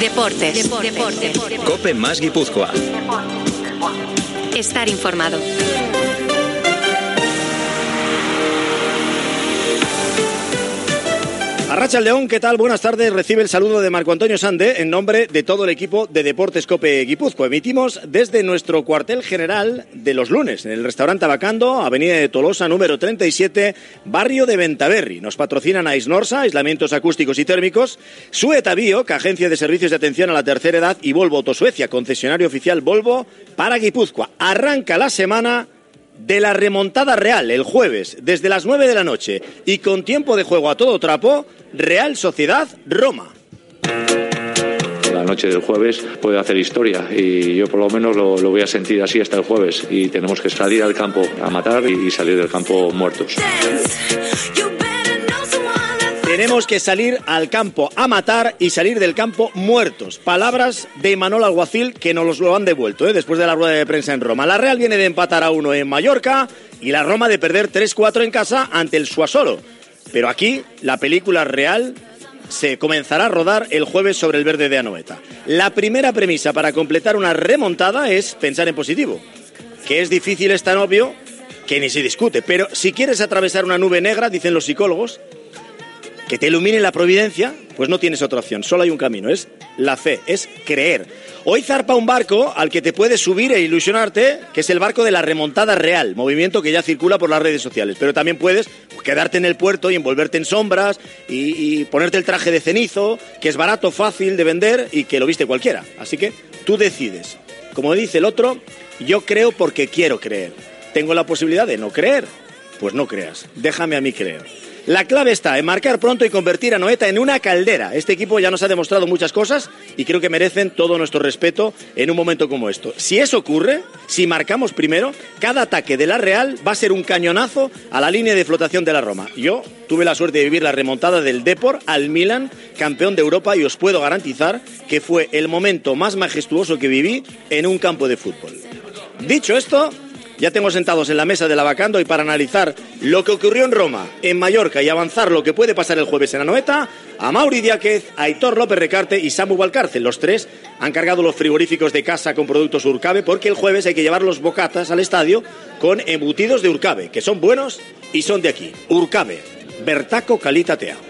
Deportes. Cope más Guipúzcoa. Estar informado. Arracha León, ¿qué tal? Buenas tardes. Recibe el saludo de Marco Antonio Sande en nombre de todo el equipo de Deportes Cope Guipúzcoa. Emitimos desde nuestro cuartel general de los lunes, en el restaurante Abacando, Avenida de Tolosa, número 37, barrio de Ventaverri. Nos patrocinan a Isnorsa, aislamientos acústicos y térmicos, Sueta Bio, agencia de servicios de atención a la tercera edad, y Volvo Autosuecia, concesionario oficial Volvo para Guipúzcoa. Arranca la semana de la remontada real el jueves desde las 9 de la noche y con tiempo de juego a todo trapo, Real Sociedad Roma. La noche del jueves puede hacer historia y yo por lo menos lo, lo voy a sentir así hasta el jueves y tenemos que salir al campo a matar y salir del campo muertos. Tenemos que salir al campo a matar y salir del campo muertos. Palabras de Manol Alguacil que nos lo han devuelto ¿eh? después de la rueda de prensa en Roma. La Real viene de empatar a uno en Mallorca y la Roma de perder 3-4 en casa ante el Suasolo. Pero aquí la película real se comenzará a rodar el jueves sobre el verde de Anoeta. La primera premisa para completar una remontada es pensar en positivo. Que es difícil es tan obvio que ni se discute. Pero si quieres atravesar una nube negra, dicen los psicólogos, que te ilumine la providencia, pues no tienes otra opción, solo hay un camino, es la fe, es creer. Hoy zarpa un barco al que te puedes subir e ilusionarte, que es el barco de la remontada real, movimiento que ya circula por las redes sociales, pero también puedes quedarte en el puerto y envolverte en sombras y ponerte el traje de cenizo, que es barato, fácil de vender y que lo viste cualquiera. Así que tú decides. Como dice el otro, yo creo porque quiero creer. Tengo la posibilidad de no creer. Pues no creas, déjame a mí creer. La clave está en marcar pronto y convertir a Noeta en una caldera. Este equipo ya nos ha demostrado muchas cosas y creo que merecen todo nuestro respeto en un momento como esto. Si eso ocurre, si marcamos primero, cada ataque de la Real va a ser un cañonazo a la línea de flotación de la Roma. Yo tuve la suerte de vivir la remontada del Depor al Milan, campeón de Europa, y os puedo garantizar que fue el momento más majestuoso que viví en un campo de fútbol. Dicho esto, ya tengo sentados en la mesa del Abacando y para analizar lo que ocurrió en Roma, en Mallorca y avanzar lo que puede pasar el jueves en Anoeta, a Mauri a Aitor López Recarte y Samu Valcárcel. Los tres han cargado los frigoríficos de casa con productos Urcabe porque el jueves hay que llevar los bocatas al estadio con embutidos de Urcabe, que son buenos y son de aquí. Urcabe, Bertaco Calitatea.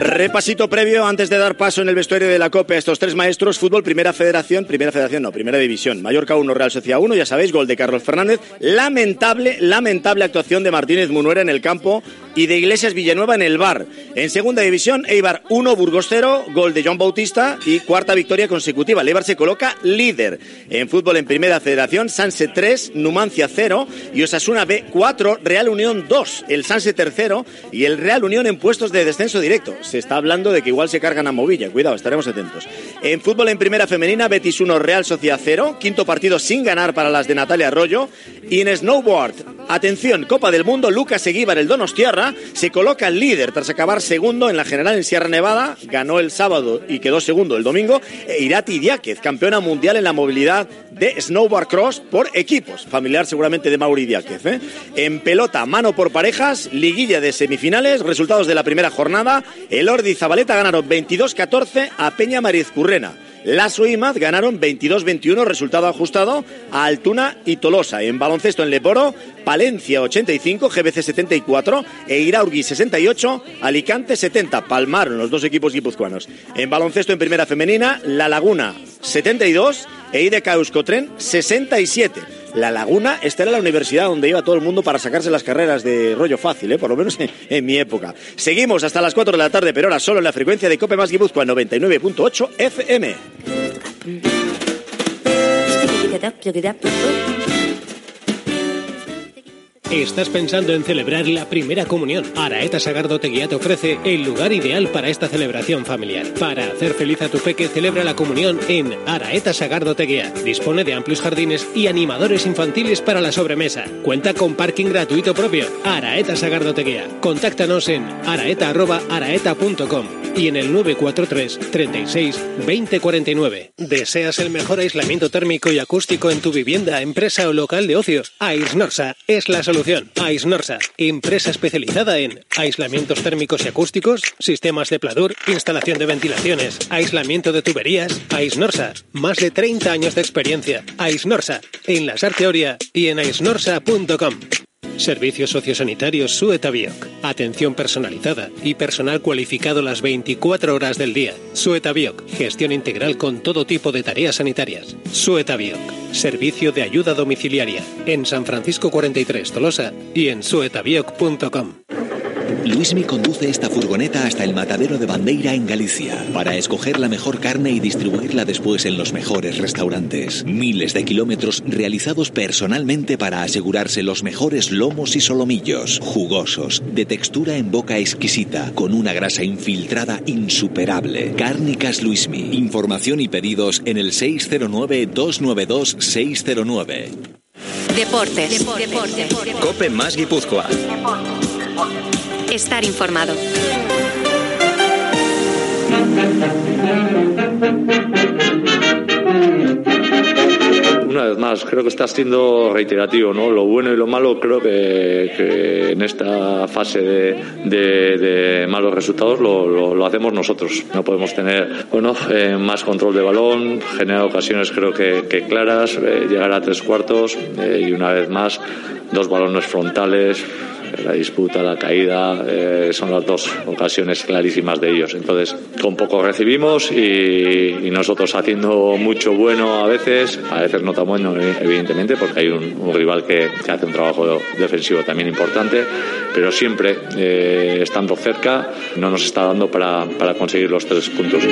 Repasito previo antes de dar paso en el vestuario de la COPE a estos tres maestros. Fútbol, Primera Federación, Primera Federación no, Primera División. Mallorca 1, Real Sociedad 1, ya sabéis, gol de Carlos Fernández. Lamentable, lamentable actuación de Martínez Munuera en el campo y de Iglesias Villanueva en el bar. En Segunda División, Eibar 1, Burgos 0, gol de John Bautista y cuarta victoria consecutiva. El Eibar se coloca líder. En fútbol, en Primera Federación, Sanse 3, Numancia 0 y Osasuna B 4, Real Unión 2. El Sanse tercero y el Real Unión en puestos de descenso directo. Se está hablando de que igual se cargan a Movilla. Cuidado, estaremos atentos. En fútbol en primera femenina, Betis 1, Real Sociedad 0. Quinto partido sin ganar para las de Natalia Arroyo. Y en snowboard, atención, Copa del Mundo, Lucas Eguíbar, el Donostiarra, se coloca el líder tras acabar segundo en la general en Sierra Nevada. Ganó el sábado y quedó segundo el domingo. E Irati Diáquez, campeona mundial en la movilidad de snowboard cross por equipos. Familiar seguramente de Mauri Diáquez. ¿eh? En pelota, mano por parejas, liguilla de semifinales, resultados de la primera jornada. El Ordi y Zabaleta ganaron 22-14 a Peña Mariz Currena. Lazo y Maz ganaron 22-21, resultado ajustado a Altuna y Tolosa. En baloncesto en Leporo, Palencia 85, GBC 74 e Iraurgi 68, Alicante 70. Palmaron los dos equipos guipuzcoanos. En baloncesto en primera femenina, La Laguna 72 e IDK Euskotren 67. La Laguna, esta era la universidad donde iba todo el mundo para sacarse las carreras de rollo fácil, ¿eh? por lo menos en, mi época. Seguimos hasta las 4 de la tarde, pero ahora solo en la frecuencia de Cope Más Guipúzcoa 99.8 FM. ¿Estás pensando en celebrar la primera comunión? Araeta Sagardo Teguía te ofrece el lugar ideal para esta celebración familiar. Para hacer feliz a tu peque, celebra la comunión en Araeta Sagardo Teguía. Dispone de amplios jardines y animadores infantiles para la sobremesa. Cuenta con parking gratuito propio. Araeta Sagardo Teguía. Contáctanos en araeta.araeta.com y en el 943 36 2049. ¿Deseas el mejor aislamiento térmico y acústico en tu vivienda, empresa o local de ocio? Aisnorsa es la solución. Aisnorsa, empresa especializada en aislamientos térmicos y acústicos, sistemas de pladur, instalación de ventilaciones, aislamiento de tuberías. Aisnorsa, más de 30 años de experiencia. Aisnorsa, en la Sarteoria y en aisnorsa.com. Servicios sociosanitarios Suetabioc. Atención personalizada y personal cualificado las 24 horas del día. Suetabioc. Gestión integral con todo tipo de tareas sanitarias. Suetabioc. Servicio de ayuda domiciliaria. En San Francisco 43 Tolosa y en suetabioc.com. Luismi conduce esta furgoneta hasta el matadero de Bandeira en Galicia para escoger la mejor carne y distribuirla después en los mejores restaurantes. Miles de kilómetros realizados personalmente para asegurarse los mejores lomos y solomillos, jugosos, de textura en boca exquisita, con una grasa infiltrada insuperable. Cárnicas Luismi. Información y pedidos en el 609-292-609. Deportes. Cope más Guipúzcoa. Estar informado. Una vez más, creo que está siendo reiterativo, ¿no? Lo bueno y lo malo creo que, en esta fase de, malos resultados lo, hacemos nosotros. No podemos tener, bueno, eh, más control de balón, generar ocasiones creo que, que claras, eh, llegar a tres cuartos eh, y una vez más dos balones frontales, la disputa, la caída, eh, son las dos ocasiones clarísimas de ellos. Entonces, con poco recibimos y, nosotros haciendo mucho bueno a veces, a veces no tan bueno, evidentemente, porque hay un, rival que, que hace un trabajo defensivo también importante, pero siempre eh, estando cerca no nos está dando para, para conseguir los tres puntos.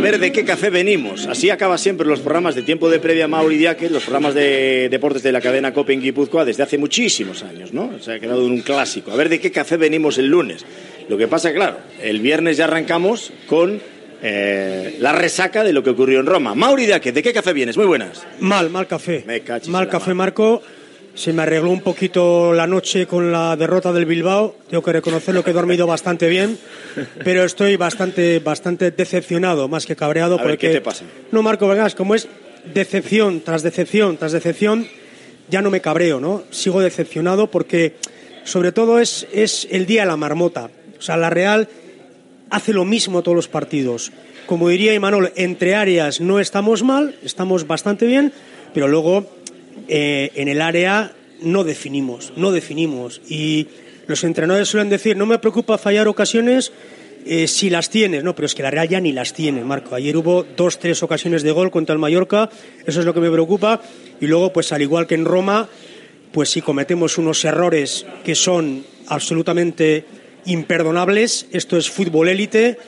A ver de qué café venimos. Así acaba siempre los programas de tiempo de previa Mauri Diaque, los programas de deportes de la cadena Copa en Guipúzcoa desde hace muchísimos años, ¿no? Se ha quedado en un clásico. A ver de qué café venimos el lunes. Lo que pasa, claro, el viernes ya arrancamos con eh, la resaca de lo que ocurrió en Roma. Mauri Diaque, ¿de qué café vienes? Muy buenas. Mal, mal café. Me mal café, mar. Marco. Se me arregló un poquito la noche con la derrota del Bilbao. Tengo que reconocerlo que he dormido bastante bien, pero estoy bastante, bastante decepcionado, más que cabreado. A ver. ¿qué te pasa? No, Marco, vengas, como es decepción tras decepción tras decepción, ya no me cabreo, ¿no? Sigo decepcionado porque, sobre todo, es, es el día de la marmota. O sea, la Real hace lo mismo todos los partidos. Como diría Imanol, entre áreas no estamos mal, estamos bastante bien, pero luego eh, en el área no definimos, no definimos. Y los entrenadores suelen decir, no me preocupa fallar ocasiones eh, si las tienes, no, pero es que la Real ya ni las tiene, Marco. Ayer hubo dos, tres ocasiones de gol contra el Mallorca, eso es lo que me preocupa. Y luego, pues al igual que en Roma, pues si cometemos unos errores que son absolutamente imperdonables, esto es fútbol élite.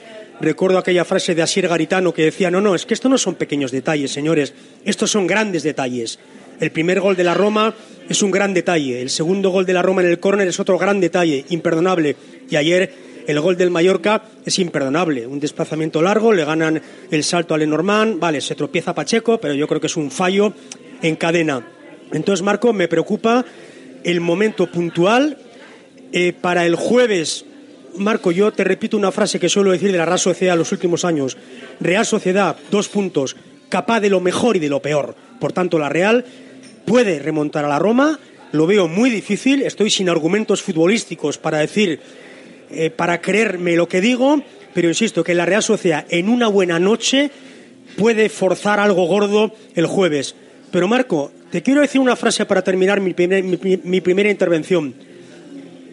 Recuerdo aquella frase de Asier Garitano que decía, no, no, es que esto no son pequeños detalles, señores, estos son grandes detalles. El primer gol de la Roma es un gran detalle, el segundo gol de la Roma en el córner es otro gran detalle, imperdonable. Y ayer el gol del Mallorca es imperdonable, un desplazamiento largo, le ganan el salto a Lenormand, vale, se tropieza Pacheco, pero yo creo que es un fallo en cadena. Entonces, Marco, me preocupa el momento puntual. Eh, para el jueves, Marco, yo te repito una frase que suelo decir de la Real Sociedad los últimos años. Real Sociedad, dos puntos, capaz de lo mejor y de lo peor. Por tanto, la Real puede remontar a la Roma, lo veo muy difícil, estoy sin argumentos futbolísticos para decir, eh, para creerme lo que digo, pero insisto que la Real Sociedad en una buena noche puede forzar algo gordo el jueves. Pero Marco, te quiero decir una frase para terminar mi, mi primera intervención.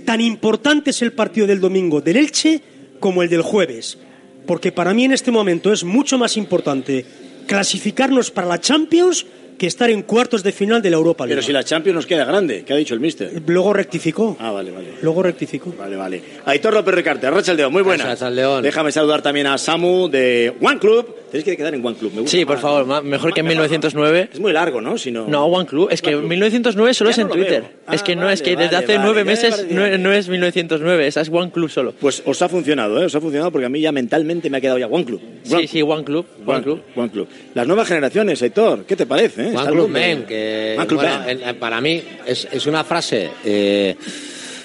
Tan importante es el partido del domingo del Elche como el del jueves, porque para mí en este momento es mucho más importante clasificarnos para la Champions que estar en cuartos de final de la Europa League. Pero si la Champions nos queda grande, ¿qué ha dicho el mister? Luego rectificó. Ah, vale, vale. Luego rectificó. Vale, vale. Aitor López Ricarte, Arracha el León, muy buena. El León. Déjame saludar también a Samu de One Club, Tenéis que quedar en One Club. Me gusta Sí, por más. favor, mejor que en 1909. Es muy largo, ¿no? Si no... No, One Club. Es que 1909 solo Ya es en Twitter. veo. Ah, es que no, es vale, que desde vale, hace vale. nueve me meses no, no es 1909, esa es One Club solo. Pues os ha funcionado, ¿eh? Os ha funcionado porque a mí ya mentalmente me ha quedado ya One Club. Sí, sí, One Club. One One Club. One Club. Las nuevas generaciones, Héctor, ¿qué te parece? eh? One Club Men, que One Club bueno, para mí es, es una frase eh,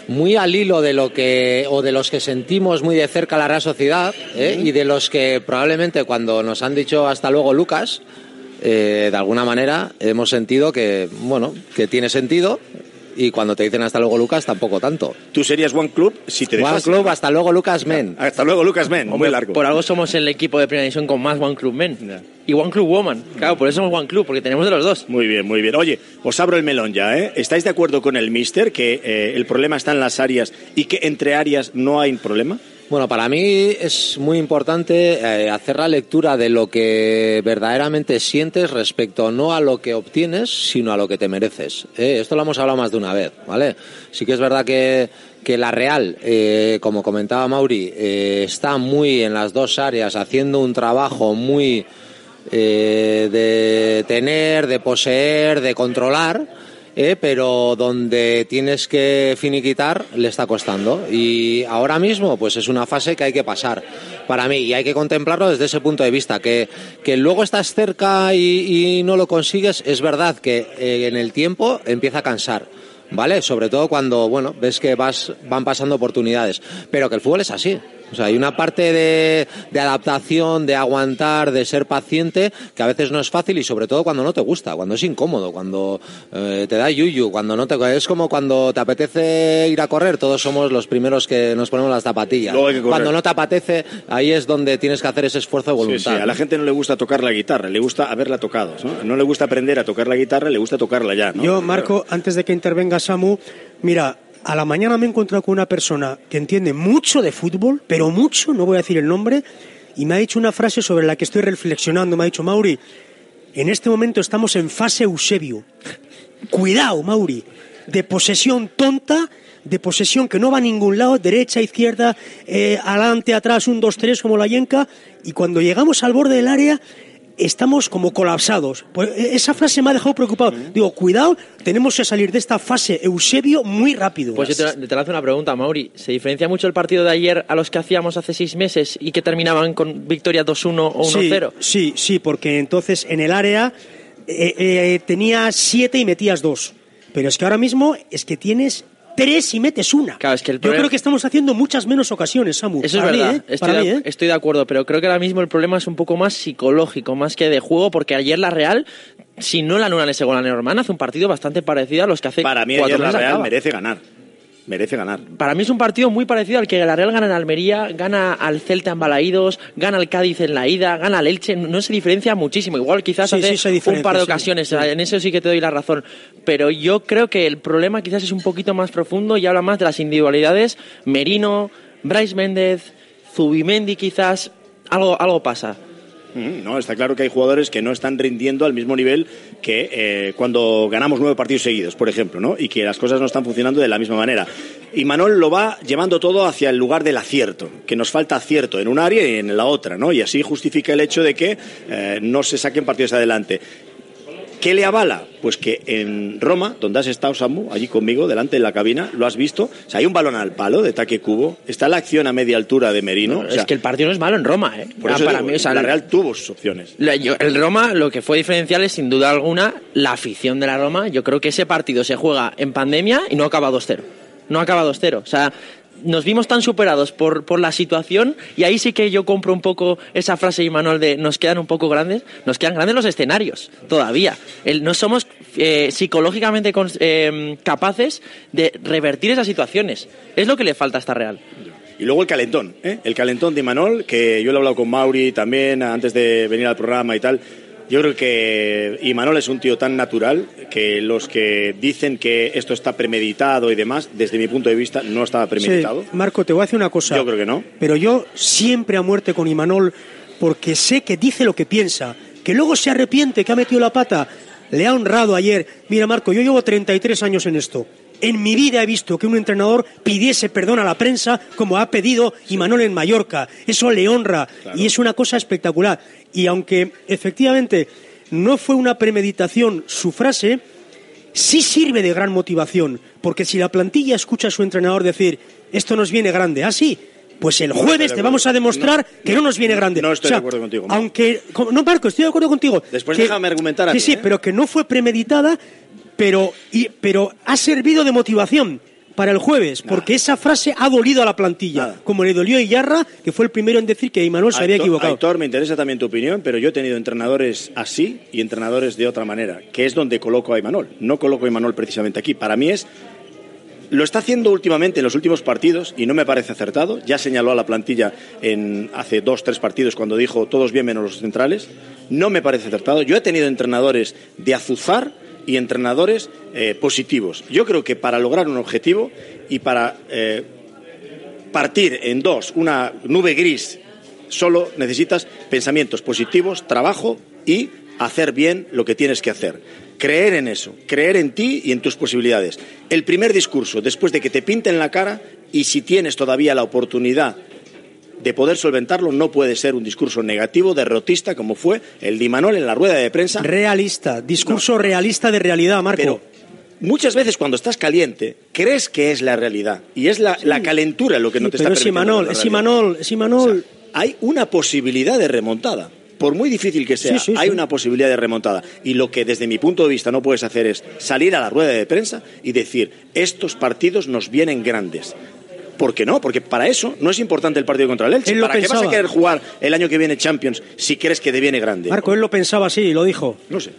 muy al hilo de lo que o de los que sentimos muy de cerca la Real Sociedad ¿eh? y de los que probablemente cuando nos han dicho hasta luego Lucas eh, de alguna manera hemos sentido que bueno que tiene sentido y cuando te dicen hasta luego Lucas tampoco tanto. Tú serías One Club si te One dejas. Club hasta luego Lucas Men. Hasta luego, Lucas Men. Muy largo. Por algo somos el equipo de primera división con más One Club Men. Y One Club Woman. Claro, por eso somos One Club, porque tenemos de los dos. Muy bien, muy bien. Oye, os abro el melón ya, ¿eh? ¿Estáis de acuerdo con el Mister que eh, el problema está en las áreas y que entre áreas no hay problema? Bueno, para mí es muy importante eh, hacer la lectura de lo que verdaderamente sientes respecto no a lo que obtienes, sino a lo que te mereces. ¿eh? Esto lo hemos hablado más de una vez, ¿vale? Sí que es verdad que, que la Real, eh, como comentaba Mauri, está muy en las dos áreas haciendo un trabajo muy de tener, de poseer, de controlar. Eh, pero donde tienes que finiquitar le está costando y ahora mismo pues es una fase que hay que pasar para mí y hay que contemplarlo desde ese punto de vista que, que luego estás cerca y, no lo consigues es verdad que eh, en el tiempo empieza a cansar ¿vale? Sobre todo cuando, bueno, ves que vas, van pasando oportunidades. Pero que el fútbol es así. O sea, hay una parte de, de adaptación, de aguantar, de ser paciente, que a veces no es fácil y sobre todo cuando no te gusta, cuando es incómodo, cuando eh, te da yuyu, cuando no te... Es como cuando te apetece ir a correr, todos somos los primeros que nos ponemos las zapatillas. Luego hay que correr. Cuando no te apetece, ahí es donde tienes que hacer ese esfuerzo de Sí, voluntad. sí, a la gente no le gusta tocar la guitarra, le gusta haberla tocado. ¿no? No le gusta aprender a tocar la guitarra, le gusta tocarla ya. ¿no? Yo, Marco, antes de que intervenga Samu, mira, a la mañana me he encontrado con una persona que entiende mucho de fútbol, pero mucho, no voy a decir el nombre, y me ha dicho una frase sobre la que estoy reflexionando. Me ha dicho, Mauri, en este momento estamos en fase Eusebio. Cuidado, Mauri, de posesión tonta, de posesión que no va a ningún lado, derecha, izquierda, eh, adelante, atrás, un, dos, tres, como la yenca, y cuando llegamos al borde del área estamos como colapsados. Pues eh, esa frase me ha dejado preocupado. Digo, cuidado, tenemos que salir de esta fase Eusebio muy rápido. Pues yo te, te lanzo una pregunta, Mauri. ¿Se diferencia mucho el partido de ayer a los que hacíamos hace seis meses y que terminaban con victoria 2-1 o 1-0? Sí, sí, sí, porque entonces en el área eh, eh, tenía siete y metías dos. Pero es que ahora mismo es que tienes tres y metes una. Claro, es que el Yo creo que estamos haciendo muchas menos ocasiones, Samu. Eso es Para mí, verdad, ¿eh? estoy, Para de, mí, ¿eh? estoy de acuerdo, pero creo que ahora mismo el problema es un poco más psicológico, más que de juego, porque ayer la Real, si no la anulan ese gol a hace un partido bastante parecido a los que hace Para mí cuatro ayer la Real acaba. merece ganar. Merece ganar. Para mí es un partido muy parecido al que la Real gana en Almería, gana al Celta en Balaídos, gana al Cádiz en la ida, gana al Elche, no se diferencia muchísimo. Igual quizás Sí, hace sí un par de sí. ocasiones, Sí. en eso sí que te doy la razón. Pero yo creo que el problema quizás es un poquito más profundo y habla más de las individualidades. Merino, Bryce Méndez, Zubimendi quizás, algo, algo pasa. No, está claro que hay jugadores que no están rindiendo al mismo nivel que eh, cuando ganamos nueve partidos seguidos, por ejemplo, ¿no? Y que las cosas no están funcionando de la misma manera. Y Manol lo va llevando todo hacia el lugar del acierto, que nos falta acierto en un área y en la otra, ¿no? Y así justifica el hecho de que eh, no se saquen partidos adelante. ¿Qué le avala? Pues que en Roma, donde has estado, Samu, allí conmigo, delante de la cabina, lo has visto. O sea, hay un balón al palo de taque cubo, está la acción a media altura de Merino. o sea, es que el partido no es malo en Roma, ¿eh? por Ah, eso para digo, mí, o sea, la Real tuvo sus opciones. La- yo- el Roma, lo que fue diferencial es sin duda alguna la afición de la Roma. Yo creo que ese partido se juega en pandemia y no acaba 2-0. No acaba 2-0. O sea, nos vimos tan superados por, por la situación y ahí sí que yo compro un poco esa frase de Manuel de nos quedan un poco grandes. Nos quedan grandes los escenarios todavía. No somos eh, psicológicamente eh, capaces de revertir esas situaciones. Es lo que le falta a esta Real. Y luego el calentón, ¿eh? el calentón de Imanol, que yo lo he hablado con Mauri también antes de venir al programa y tal. Yo creo que Imanol es un tío tan natural que los que dicen que esto está premeditado y demás, desde mi punto de vista, no estaba premeditado. Sí, Marco, te voy a decir una cosa. Yo creo que no. Pero yo siempre a muerte con Imanol porque sé que dice lo que piensa, que luego se arrepiente, que ha metido la pata. Le ha honrado ayer. Mira, Marco, yo llevo 33 años en esto. En mi vida he visto que un entrenador pidiese perdón a la prensa como ha pedido Imanol en Mallorca. Eso le honra y es una cosa espectacular. Y aunque efectivamente no fue una premeditación su frase, sí sirve de gran motivación, porque si la plantilla escucha a su entrenador decir, esto nos viene grande, así, pues el jueves te vamos a demostrar que no nos viene grande. No estoy de acuerdo contigo. Aunque, no, Marco, estoy de acuerdo contigo. Después déjame argumentar a Sí, mí, sí, ¿eh? pero que no fue premeditada, pero, y- pero ha servido de motivación para el jueves, porque esa frase ha dolido a la plantilla, como le dolió a Iyarra, que fue el primero en decir que Imanol se había equivocado. Aitor, me interesa también tu opinión, pero yo he tenido entrenadores así y entrenadores de otra manera, que es donde coloco a Imanol. No coloco a Imanol precisamente aquí. Para mí es. Lo está haciendo últimamente en los últimos partidos y no me parece acertado. Ya señaló a la plantilla en hace dos, tres partidos cuando dijo todos bien menos los centrales. No me parece acertado. Yo he tenido entrenadores de azuzar y entrenadores eh, positivos. Yo creo que para lograr un objetivo y para eh, partir en dos una nube gris, solo necesitas pensamientos positivos, trabajo y hacer bien lo que tienes que hacer. Creer en eso, creer en ti y en tus posibilidades. El primer discurso, después de que te pinten la cara y si tienes todavía la oportunidad de poder solventarlo, no puede ser un discurso negativo, derrotista, como fue el de Imanol en la rueda de prensa. Realista, discurso realista de realidad, Marco. Pero muchas veces cuando estás caliente, crees que es la realidad. Y es la, la calentura lo que no te pero está es Imanol, es. Imanol, es Imanol. Hay una posibilidad de remontada. Por muy difícil que sea, Sí, sí, hay sí. una posibilidad de remontada. Y lo que desde mi punto de vista no puedes hacer es salir a la rueda de prensa y decir, estos partidos nos vienen grandes. ¿Por qué no? Porque para eso no es importante el partido contra el Elche. Él lo ¿Para qué vas a querer jugar el año que viene Champions si crees que te viene grande? Marco, él lo pensaba así, lo dijo. No sé.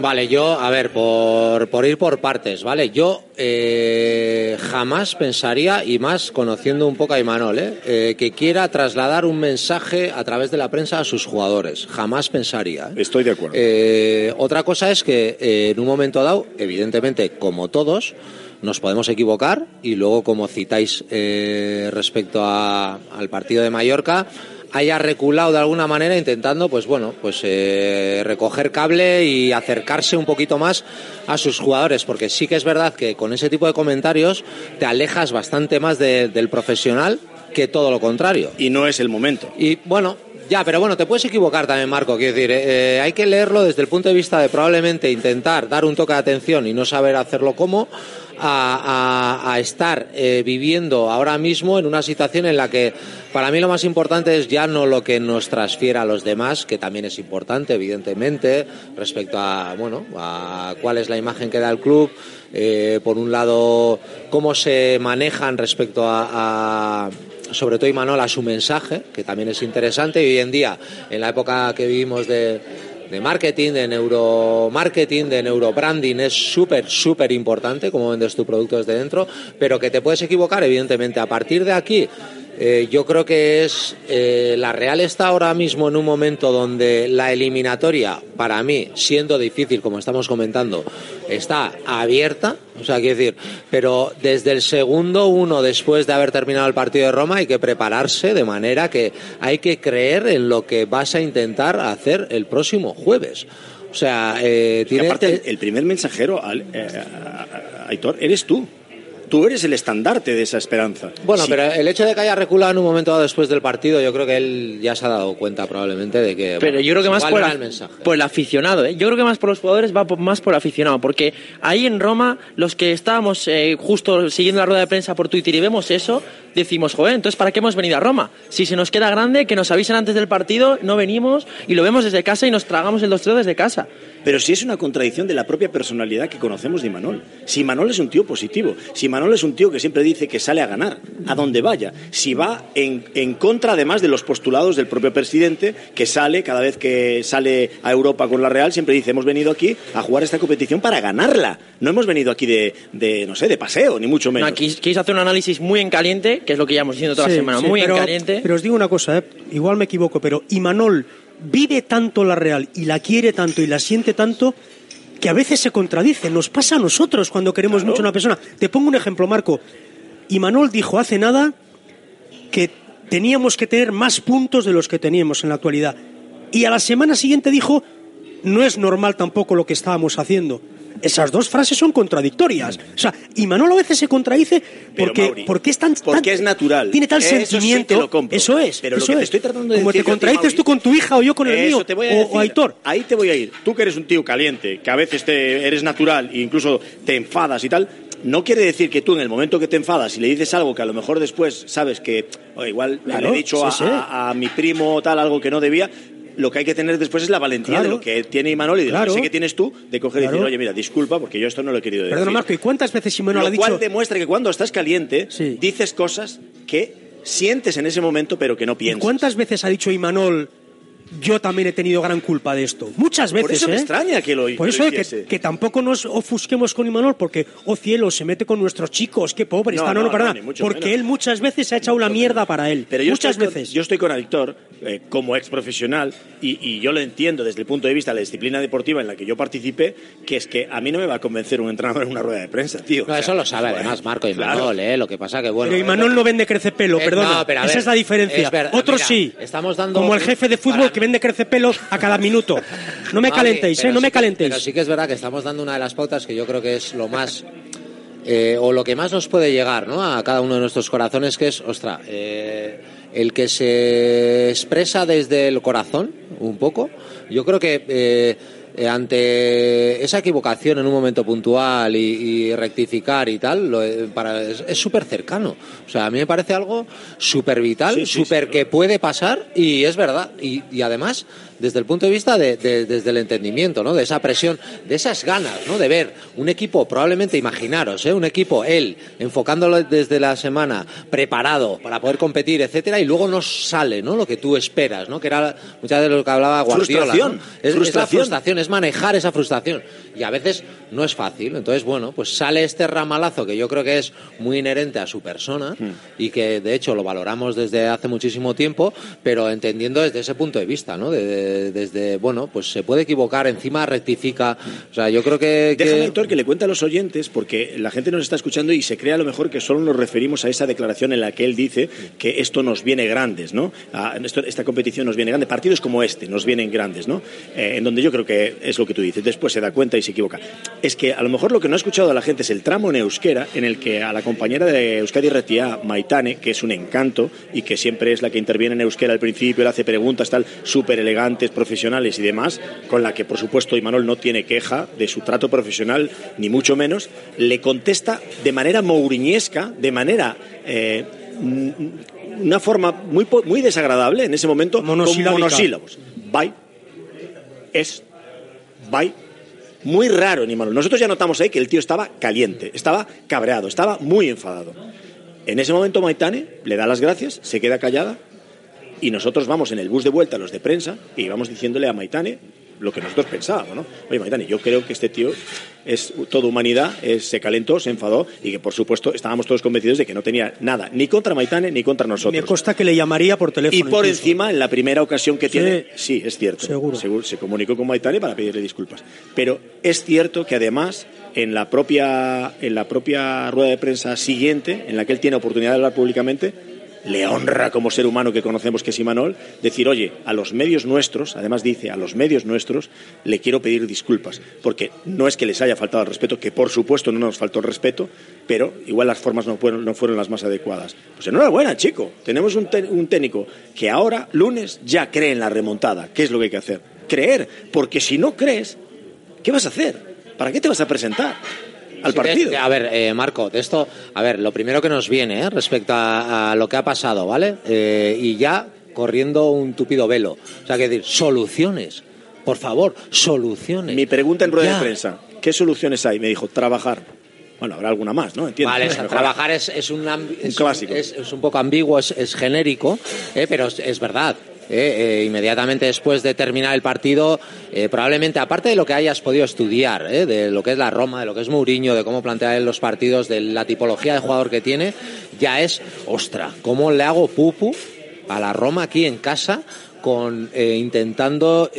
Vale, yo, a ver, por, por ir por partes, ¿vale? Yo eh, jamás pensaría, y más conociendo un poco a Imanol, ¿eh? Eh, que quiera trasladar un mensaje a través de la prensa a sus jugadores. Jamás pensaría. ¿eh? Estoy de acuerdo. Eh, otra cosa es que eh, en un momento dado, evidentemente, como todos, nos podemos equivocar y luego, como citáis eh, respecto a- al partido de Mallorca, haya reculado de alguna manera intentando, pues bueno, pues eh, recoger cable y acercarse un poquito más a sus jugadores, porque sí que es verdad que con ese tipo de comentarios te alejas bastante más de- del profesional que todo lo contrario. Y no es el momento. Y bueno, ya, pero bueno, te puedes equivocar también, Marco. Quiero decir, eh, eh, hay que leerlo desde el punto de vista de probablemente intentar dar un toque de atención y no saber hacerlo cómo, a, estar eh, viviendo ahora mismo en una situación en la que para mí lo más importante es ya no lo que nos transfiera a los demás, que también es importante, evidentemente, respecto a, bueno, a cuál es la imagen que da el club, eh, por un lado, cómo se manejan respecto a- a sobre todo Imanol a su mensaje, que también es interesante. Y hoy en día, en la época que vivimos de, de marketing, de neuromarketing, de neurobranding, es súper, súper importante cómo vendes tu producto desde dentro, pero que te puedes equivocar, evidentemente. A partir de aquí, eh, yo creo que es eh, la Real está ahora mismo en un momento donde la eliminatoria, para mí, siendo difícil, como estamos comentando, está abierta. O sea, quiero decir, pero desde el segundo uno, después de haber terminado el partido de Roma, hay que prepararse de manera que hay que creer en lo que vas a intentar hacer el próximo jueves. O sea, eh, tiene, aparte, el, primer mensajero, al- eh, Aitor, eres tú. Tú eres el estandarte de esa esperanza. Bueno, Sí. pero el hecho de que haya reculado en un momento dado después del partido, yo creo que él ya se ha dado cuenta probablemente de que. Pero bueno, yo creo que más por, el mensaje. por el aficionado, ¿eh? Yo creo que más por los jugadores va por- más por el aficionado, porque ahí en Roma, los que estábamos eh, justo siguiendo la rueda de prensa por Twitter y vemos eso, decimos, joder, entonces ¿para qué hemos venido a Roma? Si se nos queda grande, que nos avisen antes del partido, no venimos y lo vemos desde casa y nos tragamos el 2-0 desde casa. Pero si es una contradicción de la propia personalidad que conocemos de Imanol. Si Imanol es un tío positivo, si Imanol es un tío que siempre dice que sale a ganar, a donde vaya, si va en, en contra además de los postulados del propio presidente, que sale, cada vez que sale a Europa con la Real, siempre dice, hemos venido aquí a jugar esta competición para ganarla. No hemos venido aquí de, de no sé, de paseo, ni mucho No, menos. queréis hacer un análisis muy en caliente, que es lo que llevamos diciendo toda Sí, la semana, sí, muy pero, en caliente. Pero os digo una cosa, ¿eh? igual me equivoco, pero Imanol vive tanto la Real y la quiere tanto y la siente tanto que a veces se contradice. Nos pasa a nosotros cuando queremos mucho a una persona. Te pongo un ejemplo, Marco. Imanol dijo hace nada que teníamos que tener más puntos de los que teníamos en la actualidad. Y a la semana siguiente dijo, no es normal tampoco lo que estábamos haciendo. Esas dos frases son contradictorias. O sea, y Manolo a veces se contradice porque, Mauri, porque es tan, porque tan- es natural. Tiene tal Eso sentimiento. te compro. Eso es. Pero lo que te es. estoy tratando de Como decir te contradices Mauri, tú con tu hija o yo con el mío. te voy a o- decir. o Aitor. Ahí te voy a ir. Tú que eres un tío caliente, que a veces te eres natural e incluso te enfadas y tal. No quiere decir que tú en el momento que te enfadas y le dices algo que a lo mejor después sabes que o igual Claro, le he dicho sí, a, sí. a- a mi primo tal algo que no debía. Lo que hay que tener después es la valentía Claro. de lo que tiene Imanol y de lo Claro. que sé que tienes tú de coger y Claro. decir, oye, mira, disculpa porque yo esto no lo he querido decir. Perdona, Marco, ¿y cuántas veces Imanol lo ha dicho... cual demuestra que cuando estás caliente dices cosas que sientes en ese momento pero que no ¿Y piensas. cuántas veces ha dicho Imanol, yo también he tenido gran culpa de esto? Muchas veces, Por eso me ¿eh? extraña que lo Por que eso lo es que, que tampoco nos ofusquemos con Imanol, porque, oh cielo, se mete con nuestros chicos, qué pobre, No, está, no, no, no, Porque menos. él muchas veces ha echado la mierda para él. Pero yo muchas estoy con- veces. yo estoy con Adictor eh, como ex profesional y, y yo lo entiendo desde el punto de vista de la disciplina deportiva en la que yo participé, que es que a mí no me va a convencer un entrenador en una rueda de prensa, tío. No, O sea, eso lo sabe bueno, además Marco y claro. Manol, ¿eh? Lo que pasa que, bueno... pero Imanol no vende crece pelo, Eh, perdona. no, pero a Esa ver, es la diferencia. es verdad, Otros mira, sí. estamos dando- Como el jefe de fútbol para- que vende crece pelo a cada minuto. No me calentéis, ¿eh? pero No sí me calentéis. Pero sí que es verdad que estamos dando una de las pautas que yo creo que es lo más. eh, o lo que más nos puede llegar ¿no? a cada uno de nuestros corazones, que es, ostra, eh, el que se expresa desde el corazón, un poco. Yo creo que eh, eh, ante esa equivocación en un momento puntual y, y rectificar y tal, lo, eh, para, es súper cercano. O sea, a mí me parece algo súper vital, Sí, sí, súper que puede pasar y es verdad. Y, y además, desde el punto de vista de, de- desde el entendimiento, ¿no? De esa presión, de esas ganas, ¿no? De ver un equipo, probablemente imaginaros, ¿eh? Un equipo, él, enfocándolo desde la semana, preparado para poder competir, etcétera, y luego no sale, ¿no? Lo que tú esperas, ¿no? Que era muchas de lo que hablaba Guardiola. ¿no? Frustración, Es, es la frustración. frustración, es manejar esa frustración. Y a veces no es fácil. Entonces, bueno, pues sale este ramalazo que yo creo que es muy inherente a su persona Hmm. y que de hecho lo valoramos desde hace muchísimo tiempo, pero entendiendo desde ese punto de vista, ¿no? De- de- desde, bueno, pues se puede equivocar, encima rectifica. O sea, yo creo que. que- Déjame, Héctor, que le cuente a los oyentes, porque la gente nos está escuchando y se cree a lo mejor que solo nos referimos a esa declaración en la que él dice que esto nos viene grandes, ¿no? Esta competición nos viene grande. Partidos como este nos vienen grandes, ¿no? Eh, en donde yo creo que es lo que tú dices. Después se da cuenta y se equivoca. Es que a lo mejor lo que no ha escuchado a la gente es el tramo en euskera en el que a la compañera de Euskadi Retia, Maitane, que es un encanto y que siempre es la que interviene en euskera al principio, le hace preguntas tal súper profesionales y demás, con la que por supuesto Imanol no tiene queja de su trato profesional, ni mucho menos, le contesta de manera mouriñesca, de manera... eh, una forma muy, muy desagradable en ese momento, con monosílabos. Bye. Es. Bye. Muy raro en Imanol. Nosotros ya notamos ahí que el tío estaba caliente, estaba cabreado, estaba muy enfadado. En ese momento Maitane le da las gracias, se queda callada y nosotros vamos en el bus de vuelta, los de prensa, y vamos diciéndole a Maitane lo que nosotros pensábamos, ¿no? Oye, Maitane, yo creo que este tío es toda humanidad, es- se calentó, se enfadó y que, por supuesto, estábamos todos convencidos de que no tenía nada, ni contra Maitane ni contra Me nosotros. consta que le llamaría por teléfono. Y por incluso. encima, en la primera ocasión que Sí. tiene, sí, es cierto. Seguro. Se comunicó con Maitane para pedirle disculpas. Pero es cierto que además, en la propia, en la propia rueda de prensa siguiente, en la que él tiene oportunidad de hablar públicamente, le honra como ser humano que conocemos que es Imanol, decir, oye, a los medios nuestros, además dice, a los medios nuestros, le quiero pedir disculpas, porque no es que les haya faltado el respeto, que por supuesto no nos faltó el respeto, pero igual las formas no fueron, no fueron las más adecuadas. Pues enhorabuena, chico, tenemos un, un técnico que ahora, lunes, ya cree en la remontada. ¿Qué es lo que hay que hacer? Creer, porque si no crees, ¿qué vas a hacer? ¿Para qué te vas a presentar al partido? a ver, eh, Marco, de esto, a ver, lo primero que nos viene ¿eh? respecto a, a lo que ha pasado, ¿vale? Eh, y ya corriendo un tupido velo. O sea, que decir, soluciones. Por favor, soluciones. Mi pregunta en rueda Ya. de prensa, ¿qué soluciones hay? Me dijo, trabajar. Bueno, habrá alguna más, ¿no? Entiendo. Vale, trabajar es, es un, es clásico. Es, es un poco ambiguo, es, genérico, eh, pero es verdad. Eh, eh, inmediatamente después de terminar el partido, eh, probablemente, aparte de lo que hayas podido estudiar, eh, de lo que es la Roma, de lo que es Mourinho, de cómo plantea él los partidos, de la tipología de jugador que tiene, ya es, ostra, ¿cómo le hago pupu a la Roma aquí en casa con intentando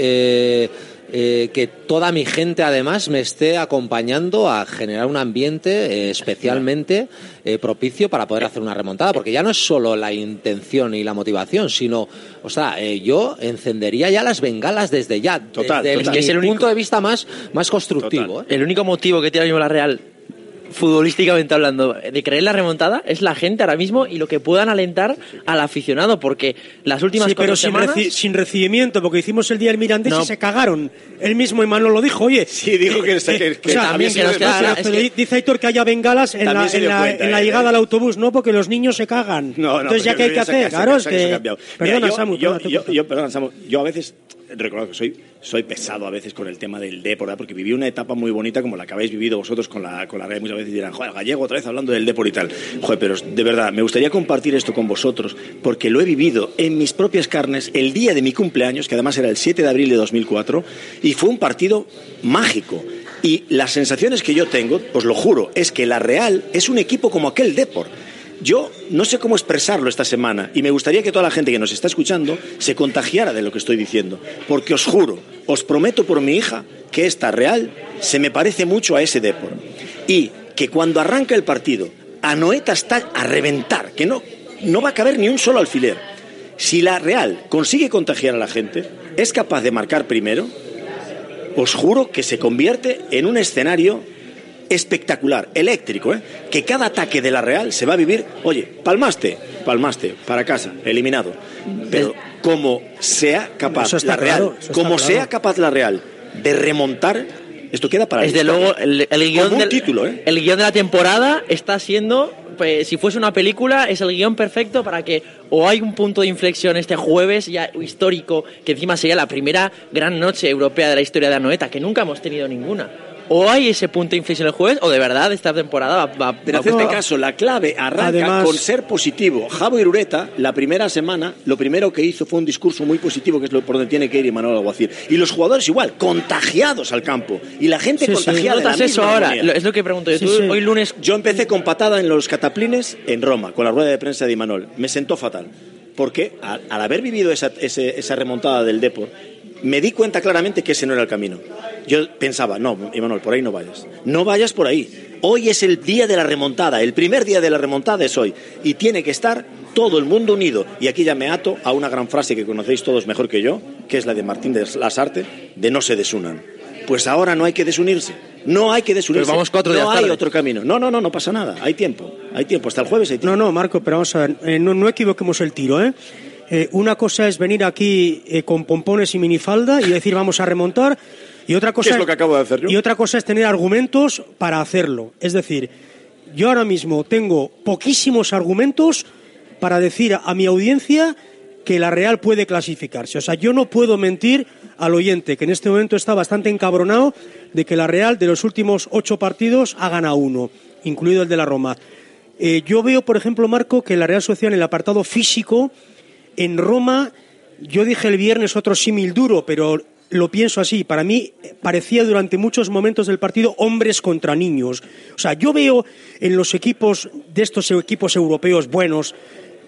eh, que toda mi gente además me esté acompañando a generar un ambiente eh, especialmente eh, propicio para poder hacer una remontada, porque ya no es solo la intención y la motivación, sino, o sea, eh, yo encendería ya las bengalas desde ya, Total, desde total. Es el punto de vista más, más constructivo. El único motivo que tiene ahora mismo la Real, futbolísticamente hablando, de creer la remontada es la gente ahora mismo y lo que puedan alentar al aficionado, porque las últimas Sí, pero sin, semanas... reci- sin recibimiento, porque hicimos el día del Mirandés No. y se cagaron. Él mismo Imanol lo dijo, oye. Sí, dijo que- que- que o sea, también dice Aitor que haya bengalas en la, en la- cuenta, en la eh. llegada al autobús, no, porque los niños se cagan. No, no, Entonces, ¿ya qué hay que hacer? Claro, es que. perdona, Samu, yo a veces reconozco que soy, soy pesado a veces con el tema del ¿verdad? porque viví una etapa muy bonita como la que habéis vivido vosotros con la, con la Real. Muchas veces dirán, joder, gallego otra vez hablando del Depor y tal. Joder, pero de verdad, me gustaría compartir esto con vosotros porque lo he vivido en mis propias carnes el día de mi cumpleaños, que además era el 7 de abril de 2004, y fue un partido mágico. Y las sensaciones que yo tengo, os lo juro, es que la Real es un equipo como aquel Depor. Yo no sé cómo expresarlo esta semana y me gustaría que toda la gente que nos está escuchando se contagiara de lo que estoy diciendo, porque os juro, os prometo por mi hija que esta Real se me parece mucho a ese Depor y que cuando arranca el partido Anoeta está a reventar, que no, no va a caber ni un solo alfiler. Si la Real consigue contagiar a la gente, es capaz de marcar primero, os juro que se convierte en un escenario espectacular, eléctrico, ¿eh? que cada ataque de la Real se va a vivir, oye, palmaste, palmaste, para casa, eliminado. Pero como sea capaz la Real, claro, como claro. sea capaz la Real de remontar, esto queda para Desde luego, el, el guion del, título, ¿eh? el guion de la temporada está siendo, pues, si fuese una película, es el guion perfecto para que o hay un punto de inflexión este jueves ya histórico, que encima sería la primera gran noche europea de la historia de Anoeta, que nunca hemos tenido ninguna. O hay ese punto de inflexión el jueves, o de verdad esta temporada va, va- Pero va- en este caso, la clave arranca Además- con ser positivo. Javo Irureta, la primera semana, lo primero que hizo fue un discurso muy positivo, que es lo por donde tiene que ir Manuel Alguacil. Y los jugadores igual, contagiados al campo. Y la gente Sí, sí. contagiada. de la ¿Notas eso misma ahora? armonía. Lo- Es lo que pregunto yo. Sí, Tú sí. hoy lunes Yo empecé con patada en los cataplines en Roma, con la rueda de prensa de Imanol. Me sentó fatal. Porque al, al haber vivido esa, ese- esa remontada del Depor, me di cuenta claramente que ese no era el camino. Yo pensaba, no, Imanol, por ahí no vayas. No vayas por ahí. Hoy es el día de la remontada. El primer día de la remontada es hoy. Y tiene que estar todo el mundo unido. Y aquí ya me ato a una gran frase que conocéis todos mejor que yo, que es la de Martín de Lasarte, de no se desunan. Pues ahora no hay que desunirse. No hay que desunirse. Pues vamos cuatro no días hay tarde. otro camino. No, no, no, no pasa nada. Hay tiempo. Hay tiempo. Hasta el jueves hay tiempo. No, no, Marco, pero vamos a ver, eh, no, no equivoquemos el tiro, ¿eh? Eh, una cosa es venir aquí eh, con pompones y minifalda y decir vamos a remontar y otra cosa es lo que acabo de hacer yo? y otra cosa es tener argumentos para hacerlo. Es decir, yo ahora mismo tengo poquísimos argumentos para decir a mi audiencia que la Real puede clasificarse. O sea, yo no puedo mentir al oyente, que en este momento está bastante encabronado de que la Real de los últimos ocho partidos ha ganado uno, incluido el de la Roma. Eh, yo veo, por ejemplo, Marco, que la Real Sociedad en el apartado físico, en Roma, yo dije el viernes otro símil duro, pero lo pienso así. Para mí parecía durante muchos momentos del partido hombres contra niños. O sea, yo veo en los equipos de estos equipos europeos buenos,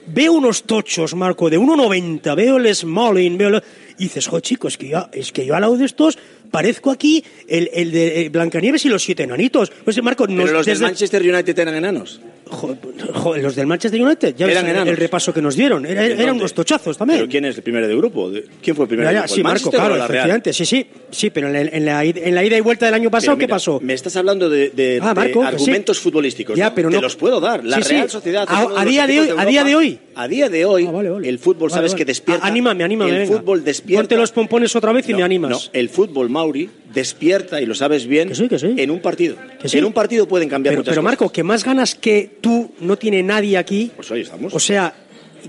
veo unos tochos, Marco, de 1,90, veo el Smalling, veo... el- Y dices, jo, chicos, es que yo, es que yo al lado de estos parezco aquí el, el de eh, Blancanieves y los siete enanitos. Pues, Marco, nos- Pero los del Manchester United eran enanos. Jo- jo- los del Manchester United, ya ves Eran el, enanos. el repaso que nos dieron. Era- ¿De eran unos tochazos también. ¿Pero quién es el primero de grupo? ¿De- ¿Quién fue el primero de grupo? sí, ¿El Marco, claro, o la Real? efectivamente, sí, sí, sí, pero en, la- en la, id- en la ida y vuelta del año pasado, ¿qué pasó? Me estás hablando de, de- Ah, de sí. argumentos futbolísticos. Ya, ¿no? pero Te no- los puedo dar. La Sí. Real Sociedad. A- día de hoy- a día de hoy. A día de hoy, el fútbol, Vale, sabes vale. que despierta. Anímame, anímame, El venga. fútbol despierta. Ponte los pompones otra vez y No, me animas. No, el fútbol Mauri despierta, y lo sabes bien, Que sí, que sí. en un partido. Que sí. En un partido pueden cambiar Pero, muchas pero cosas. Marco, que más ganas que tú no tiene nadie aquí. Pues hoy estamos. O sea,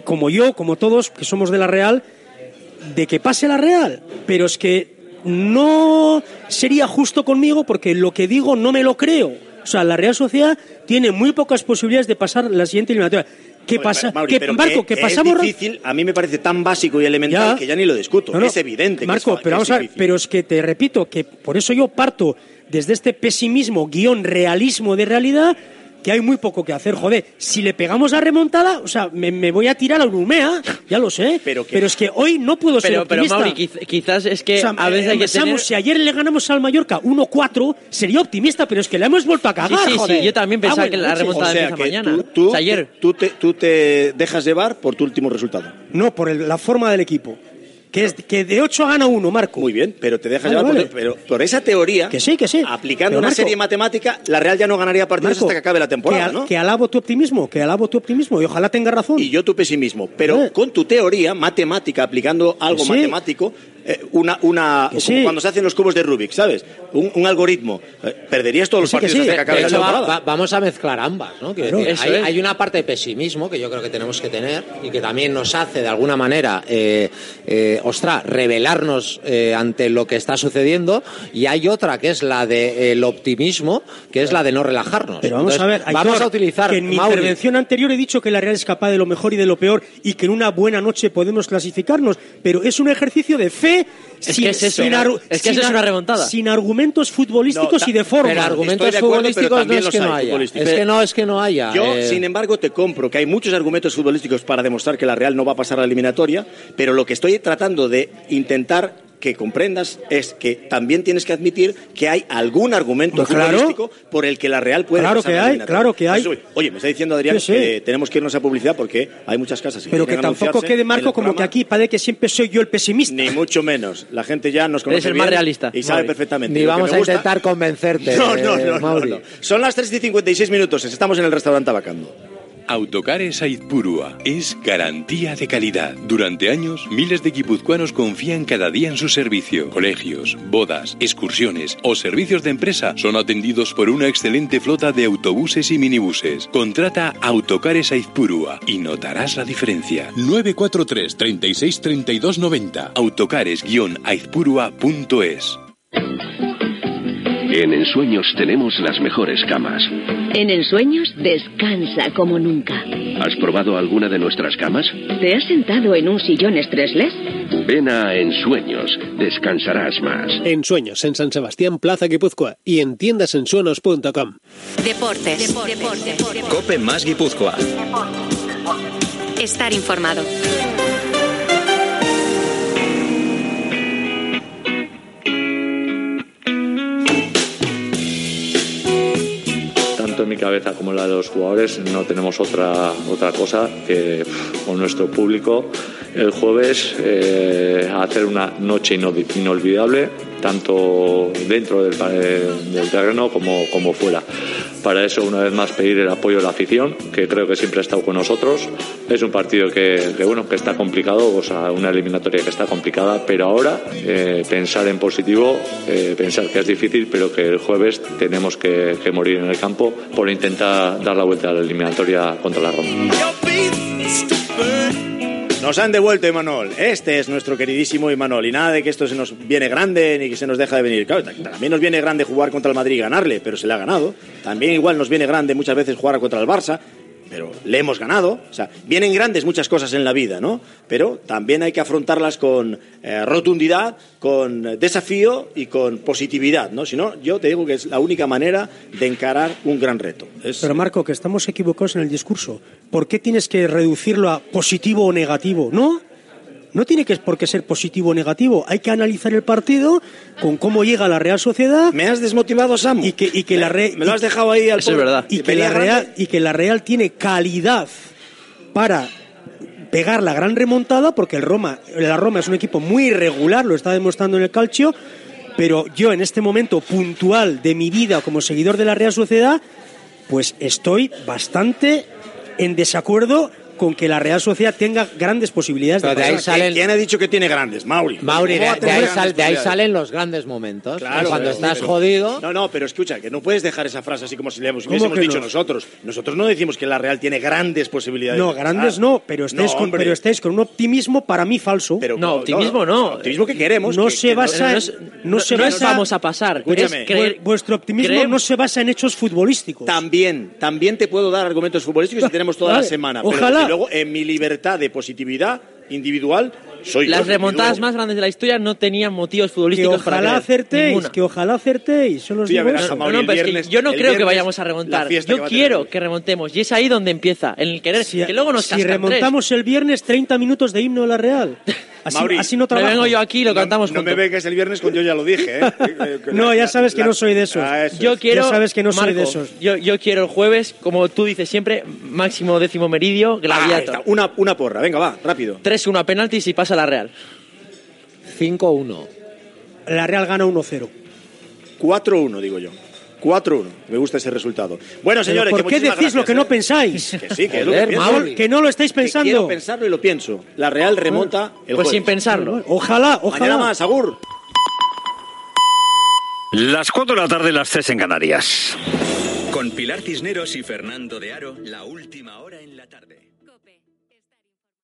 como yo, como todos, que somos de la Real, de que pase la Real. Pero es que no sería justo conmigo porque lo que digo no me lo creo. O sea, la Real Sociedad tiene muy pocas posibilidades de pasar la siguiente eliminatoria. ¿Qué pasa? Mauri, ¿Qué, pero Marco, que, es pasamos... difícil, a mí me parece tan básico y elemental Ya. que ya ni lo discuto. No, no. Es evidente que Marco, es fa- pero que vamos es a ver, pero es que te repito que por eso yo parto desde este pesimismo, guion realismo de realidad, que hay muy poco que hacer. Joder, si le pegamos la remontada, o sea, me, me voy a tirar a Urumea, ya lo sé. Pero, es que hoy no puedo ser Pero, pero optimista. Mauri, quiz- quizás es que O sea, a veces hay que pensamos, tener... si ayer le ganamos al Mallorca 1-4, sería optimista, pero es que le hemos vuelto a cagar, Sí, sí, sí, yo también pensaba Ah, que la remontada O sea, empieza que mañana. tú, tú- O sea, ayer. tú te, tú te dejas llevar por tu último resultado. No, por el- la forma del equipo. Que, es, que de 8 gana 1, Marco. Muy bien, pero te dejas Vale, llevar vale. por, pero por esa teoría. Que sí, que sí. Aplicando Pero, una Marco, serie matemática, la Real ya no ganaría partidos Marco, hasta que acabe la temporada, que, al- ¿no? que alabo tu optimismo, que alabo tu optimismo y ojalá tenga razón. Y yo tu pesimismo. Pero con tu teoría matemática, aplicando algo sí. matemático, eh, una, una como sí. cuando se hacen los cubos de Rubik, ¿sabes? Un, un algoritmo. Eh, perderías todos los sí, partidos sí. hasta que acabe De la hecho, va- vamos a mezclar ambas, ¿no? Claro. decir, hay, hay una parte de pesimismo que yo creo que tenemos que tener y que también nos hace, de alguna manera, eh, eh, ostras, revelarnos eh, ante lo que está sucediendo, y hay otra que es la del optimismo, que es la de no relajarnos. Pero vamos Entonces, a ver, vamos a utilizar que en mi Mauri, intervención anterior he dicho que la Real es capaz de lo mejor y de lo peor y que en una buena noche podemos clasificarnos, pero es un ejercicio de fe Es sin, que es Es que sin es una remontada. Sin argumentos futbolísticos No, y de forma. Pero argumentos de acuerdo, pero futbolísticos no es que no hay haya. Es que no, es que no haya. Yo, eh, sin embargo, te compro que hay muchos argumentos futbolísticos para demostrar que la Real no va a pasar a la eliminatoria, pero lo que estoy tratando de intentar que comprendas es que también tienes que admitir que hay algún argumento Pues claro. futbolístico por el que la Real puede Claro pasar que hay, claro que hay. Eso, oye, me está diciendo Adrián Sí, sí. que tenemos que irnos a publicidad porque hay muchas casas. pero que tampoco quede Marco como que aquí parece que siempre soy yo el pesimista. Ni mucho menos. La gente ya nos conoce Eres el más bien realista, y sabe Mauri. perfectamente. Ni que vamos a gusta- intentar convencerte, No, no, eh, no, no, no. Son las 3 y 56 minutos. Estamos en el restaurante Tabacando. Autocares Aizpurua es garantía de calidad. Durante años, miles de guipuzcoanos confían cada día en su servicio. Colegios, bodas, excursiones o servicios de empresa son atendidos por una excelente flota de autobuses y minibuses. Contrata Autocares Aizpurua y notarás la diferencia. 943 36 32 90 autocares-aizpurua.es En Ensueños tenemos las mejores camas. En Ensueños descansa como nunca. ¿Has probado alguna de nuestras camas? ¿Te has sentado en un sillón estressless? Ven a Ensueños, descansarás más. En Sueños, en San Sebastián, Plaza Guipúzcoa y en tiendasensuenos.com. Deportes. Cope más Guipúzcoa. Estar informado. Cabeza como la de los jugadores no tenemos otra otra cosa que con nuestro público el jueves eh, hacer una noche inolvi- inolvidable tanto dentro del, eh, del terreno como, como fuera. Para eso, una vez más, pedir el apoyo de la afición, que creo que siempre ha estado con nosotros. Es un partido que, que, bueno, que está complicado, o sea, una eliminatoria que está complicada, pero ahora eh, pensar en positivo, eh, pensar que es difícil, pero que el jueves tenemos que, que morir en el campo por intentar dar la vuelta a la eliminatoria contra la Roma. Nos han devuelto Imanol. Este es nuestro queridísimo Imanol. Y nada de que esto se nos viene grande ni que se nos deja de venir. Claro, también nos viene grande jugar contra el Madrid y ganarle, pero se le ha ganado. También igual nos viene grande muchas veces jugar contra el Barça, pero le hemos ganado. O sea, vienen grandes muchas cosas en la vida, ¿no? Pero también hay que afrontarlas con eh, rotundidad, con desafío y con positividad, ¿no? Si no, yo te digo que es la única manera de encarar un gran reto. Es- Pero Marco, que estamos equivocados en el discurso. ¿Por qué tienes que reducirlo a positivo o negativo? No, no tiene que por qué ser positivo o negativo. Hay que analizar el partido con cómo llega la Real Sociedad. Me has desmotivado, Sam. Y que, y que la Re- me lo has dejado ahí al Eso es verdad. y que la. Real y que la Real tiene calidad para pegar la gran remontada porque el Roma la Roma es un equipo muy irregular lo está demostrando en el calcio pero yo en este momento puntual de mi vida como seguidor de la Real Sociedad pues estoy bastante en desacuerdo con que la Real Sociedad tenga grandes posibilidades de Pero de ahí salen- ¿Quién ha dicho que tiene grandes? Mauri. Mauri, ¿Cómo va de, ahí, grandes sal- de ahí posibilidades? salen los grandes momentos. Claro, cuando pero- estás pero- jodido. No, no, pero escucha, que no puedes dejar esa frase así como si le hemos- ¿Cómo hubiésemos dicho no? nosotros. Nosotros no decimos que la Real tiene grandes posibilidades. no de grandes pasar. no pero estáis No, con pero estáis con un optimismo para mí falso Pero- No, optimismo no. Optimismo que queremos. no que- se que basa no en- no se no basa vamos a pasar. Escúchame. creer- Vu- vuestro optimismo creemos- no se basa en hechos futbolísticos También, también te puedo dar argumentos futbolísticos y tenemos toda la semana. Ojalá, y luego en mi libertad de positividad individual soy Las yo, remontadas más grandes de la historia no tenían motivos Que futbolísticos para ojalá acertéis, Ninguna. que ojalá acertéis. Solo os Tú ya digo verás, eso. No, no, el pero es que viernes- yo no el creo que viernes, vayamos a la remontar. fiesta que Yo va a tener quiero Luis. que remontemos. Y es ahí donde empieza. En el querer. Si, que luego nos si cascan tres. remontamos el viernes 30 minutos de himno de la Real. Así, Mauri, así no Me trabajo. vengo yo aquí y lo cantamos No me juntos. vengas el viernes con yo ya lo dije, ¿eh? No, ya sabes que la- no soy de esos. Ah, eso Yo es. quiero. Ya sabes que no soy Marco, de esos. Yo, yo quiero el jueves, como tú dices siempre, máximo décimo meridio, Ah, gladiator. está. una, una porra, venga, va, rápido. 3-1 a penaltis y pasa la Real. 5-1. La Real gana 1-0. 4-1, digo yo. 4-1. Me gusta ese resultado. Bueno, señores, ¿Por que qué decís lo que no ¿eh? pensáis? Que sí, que es lo que. Que no lo estáis Que pensando. quiero pensarlo y lo pienso. La Real remonta el Pues jueves. sin pensarlo. Ojalá, Mañana ojalá. más, Agur. Las 4 de la tarde, las 3 en Canarias. Con Pilar Cisneros y Fernando de Aro, la última hora en la tarde.